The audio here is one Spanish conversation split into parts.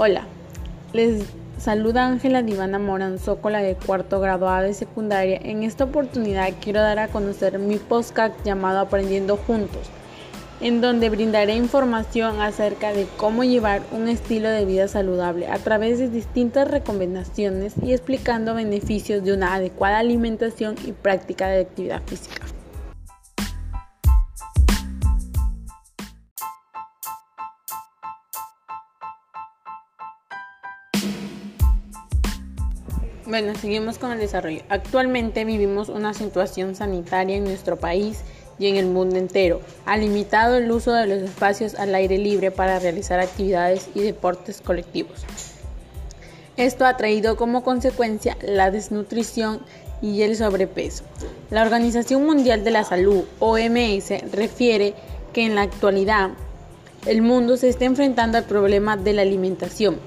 Hola, les saluda Ángela Divana Morán Zócola de cuarto grado de secundaria. En esta oportunidad quiero dar a conocer mi podcast llamado Aprendiendo Juntos, en donde brindaré información acerca de cómo llevar un estilo de vida saludable a través de distintas recomendaciones y explicando beneficios de una adecuada alimentación y práctica de actividad física. Bueno, seguimos con el desarrollo. Actualmente vivimos una situación sanitaria en nuestro país y en el mundo entero. Ha limitado el uso de los espacios al aire libre para realizar actividades y deportes colectivos. Esto ha traído como consecuencia la desnutrición y el sobrepeso. La Organización Mundial de la Salud, OMS, refiere que en la actualidad el mundo se está enfrentando al problema de la alimentación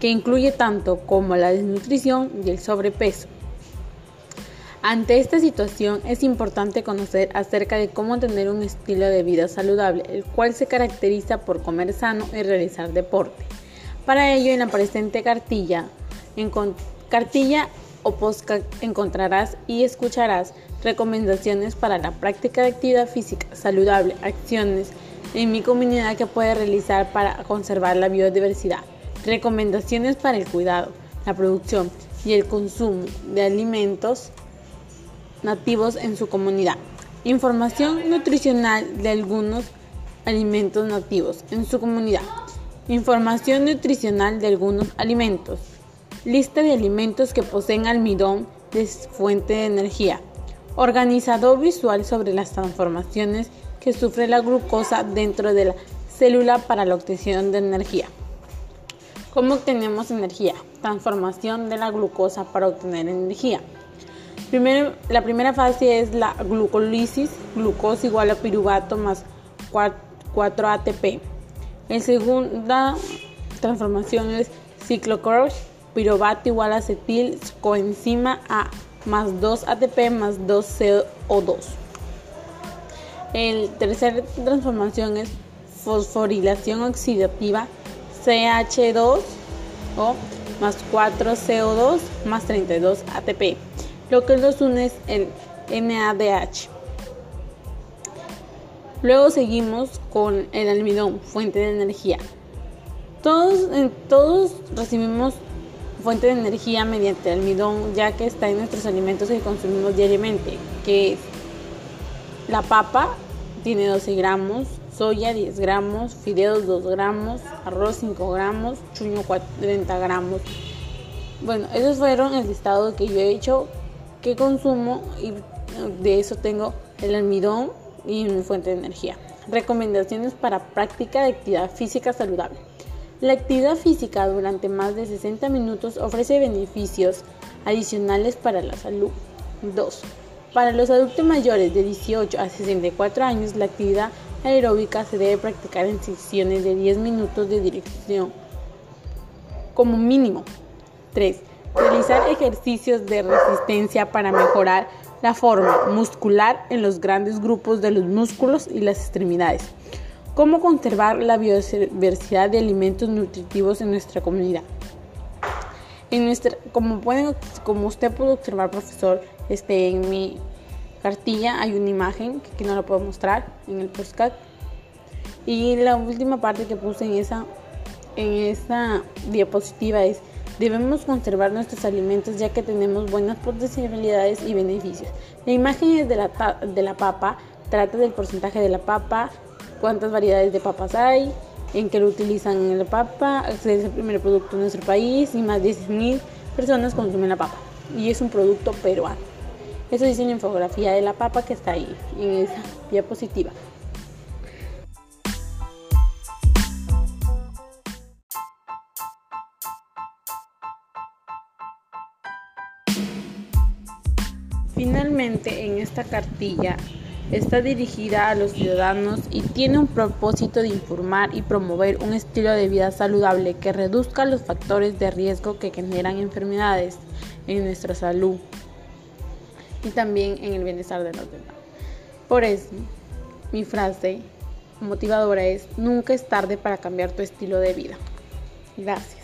que incluye tanto como la desnutrición y el sobrepeso. Ante esta situación es importante conocer acerca de cómo tener un estilo de vida saludable, el cual se caracteriza por comer sano y realizar deporte. Para ello en la presente cartilla, cartilla o podcast encontrarás y escucharás recomendaciones para la práctica de actividad física saludable, acciones en mi comunidad que puede realizar para conservar la biodiversidad. Recomendaciones para el cuidado, la producción y el consumo de alimentos nativos en su comunidad. Información nutricional de algunos alimentos nativos en su comunidad. Información nutricional de algunos alimentos. Lista de alimentos que poseen almidón de fuente de energía. Organizador visual sobre las transformaciones que sufre la glucosa dentro de la célula para la obtención de energía. ¿Cómo obtenemos energía? Transformación de la glucosa para obtener energía. Primero, la primera fase es la glucólisis, glucosa igual a piruvato más 4, ATP. La segunda transformación es ciclocross, piruvato igual a acetil, coenzima A más 2 ATP más 2 CO2. La tercera transformación es fosforilación oxidativa CH2 o más 4 CO2 más 32 ATP. Lo que los une es el NADH. Luego seguimos con el almidón, fuente de energía. Todos, todos recibimos fuente de energía mediante almidón, ya que está en nuestros alimentos que consumimos diariamente, que es la papa, tiene 12 gramos, soya 10 gramos, fideos 2 gramos, arroz 5 gramos, chuño 40 gramos. Bueno, esos fueron el listado que yo he hecho que consumo y de eso tengo el almidón y mi fuente de energía. Recomendaciones para práctica de actividad física saludable. La actividad física durante más de 60 minutos ofrece beneficios adicionales para la salud. 2. Para los adultos mayores de 18 a 64 años, la actividad aeróbica se debe practicar en sesiones de 10 minutos de dirección como mínimo. 3. Realizar ejercicios de resistencia para mejorar la forma muscular en los grandes grupos de los músculos y las extremidades. Cómo conservar la biodiversidad de alimentos nutritivos en nuestra comunidad. En nuestra, como, pueden, como usted puede observar, profesor, este, en mi cartilla hay una imagen que no la puedo mostrar en el postcard. Y la última parte que puse en esa en esa diapositiva es debemos conservar nuestros alimentos ya que tenemos buenas potencialidades y beneficios. La imagen es de la, de la papa trata del porcentaje de la papa cuántas variedades de papas hay en qué lo utilizan en la papa es el primer producto en nuestro país y más de 10.000 personas consumen la papa. Y es un producto peruano eso dice la infografía de la papa que está ahí, en esa diapositiva. Finalmente, en esta cartilla está dirigida a los ciudadanos y tiene un propósito de informar y promover un estilo de vida saludable que reduzca los factores de riesgo que generan enfermedades en nuestra salud y también en el bienestar de los demás. Por eso, mi frase motivadora es, nunca es tarde para cambiar tu estilo de vida. Gracias.